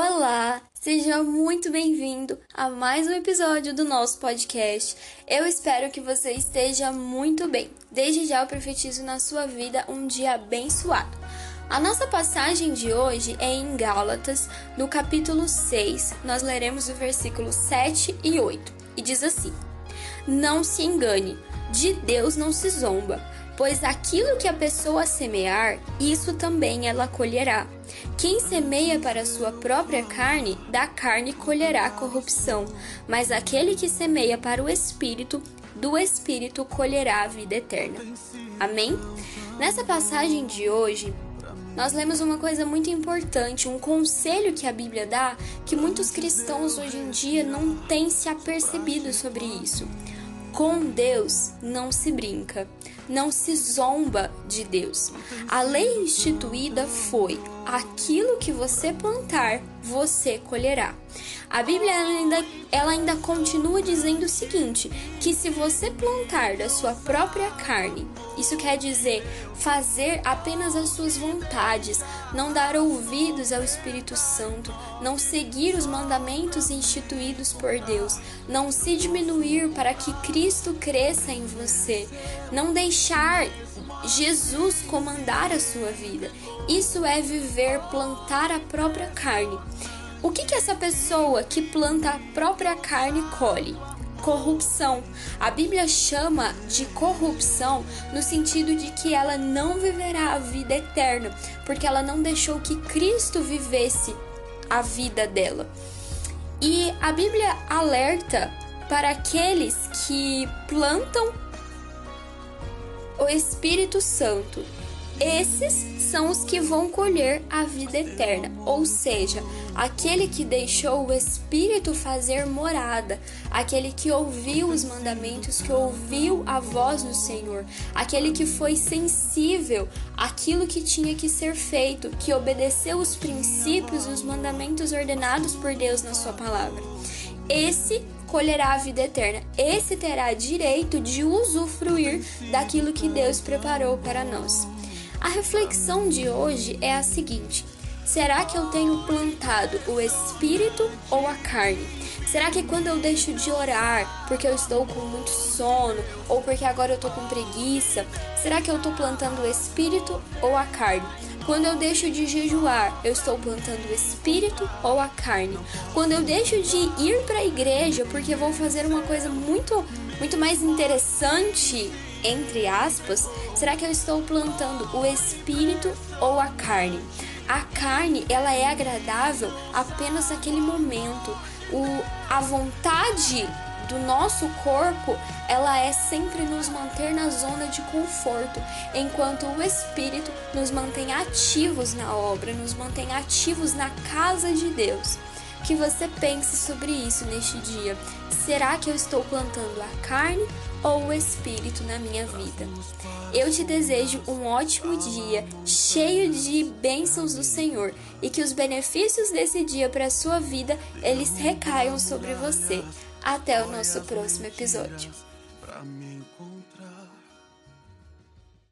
Olá, seja muito bem-vindo a mais um episódio do nosso podcast. Eu espero que você esteja muito bem. Desde já eu profetizo na sua vida um dia abençoado. A nossa passagem de hoje é em Gálatas, no capítulo 6. Nós leremos o versículo 7 e 8 e diz assim: Não se engane, de Deus não se zomba pois aquilo que a pessoa semear, isso também ela colherá. Quem semeia para sua própria carne, da carne colherá corrupção, mas aquele que semeia para o espírito, do espírito colherá a vida eterna. Amém? Nessa passagem de hoje, nós lemos uma coisa muito importante, um conselho que a Bíblia dá que muitos cristãos hoje em dia não têm se apercebido sobre isso. Com Deus não se brinca, não se zomba de Deus. A lei instituída foi: aquilo que você plantar, você colherá. A Bíblia ainda, ela ainda continua dizendo o seguinte: que se você plantar da sua própria carne, isso quer dizer fazer apenas as suas vontades, não dar ouvidos ao Espírito Santo, não seguir os mandamentos instituídos por Deus, não se diminuir para que Cristo cresça em você, não deixar Jesus comandar a sua vida. Isso é viver, plantar a própria carne. O que, que essa pessoa que planta a própria carne colhe? Corrupção. A Bíblia chama de corrupção no sentido de que ela não viverá a vida eterna, porque ela não deixou que Cristo vivesse a vida dela. E a Bíblia alerta para aqueles que plantam o Espírito Santo esses são os que vão colher a vida eterna, ou seja, aquele que deixou o Espírito fazer morada, aquele que ouviu os mandamentos, que ouviu a voz do Senhor, aquele que foi sensível àquilo que tinha que ser feito, que obedeceu os princípios e os mandamentos ordenados por Deus na Sua palavra. Esse colherá a vida eterna. Esse terá direito de usufruir daquilo que Deus preparou para nós. A reflexão de hoje é a seguinte: será que eu tenho plantado o espírito ou a carne? Será que quando eu deixo de orar porque eu estou com muito sono ou porque agora eu estou com preguiça, será que eu estou plantando o espírito ou a carne? Quando eu deixo de jejuar, eu estou plantando o espírito ou a carne? Quando eu deixo de ir para a igreja porque vou fazer uma coisa muito muito mais interessante entre aspas, será que eu estou plantando o espírito ou a carne? A carne, ela é agradável apenas naquele momento. O, a vontade do nosso corpo, ela é sempre nos manter na zona de conforto, enquanto o espírito nos mantém ativos na obra, nos mantém ativos na casa de Deus. Que você pense sobre isso neste dia. Será que eu estou plantando a carne ou o Espírito na minha vida. Eu te desejo um ótimo dia, cheio de bênçãos do Senhor, e que os benefícios desse dia para a sua vida, eles recaiam sobre você. Até o nosso próximo episódio.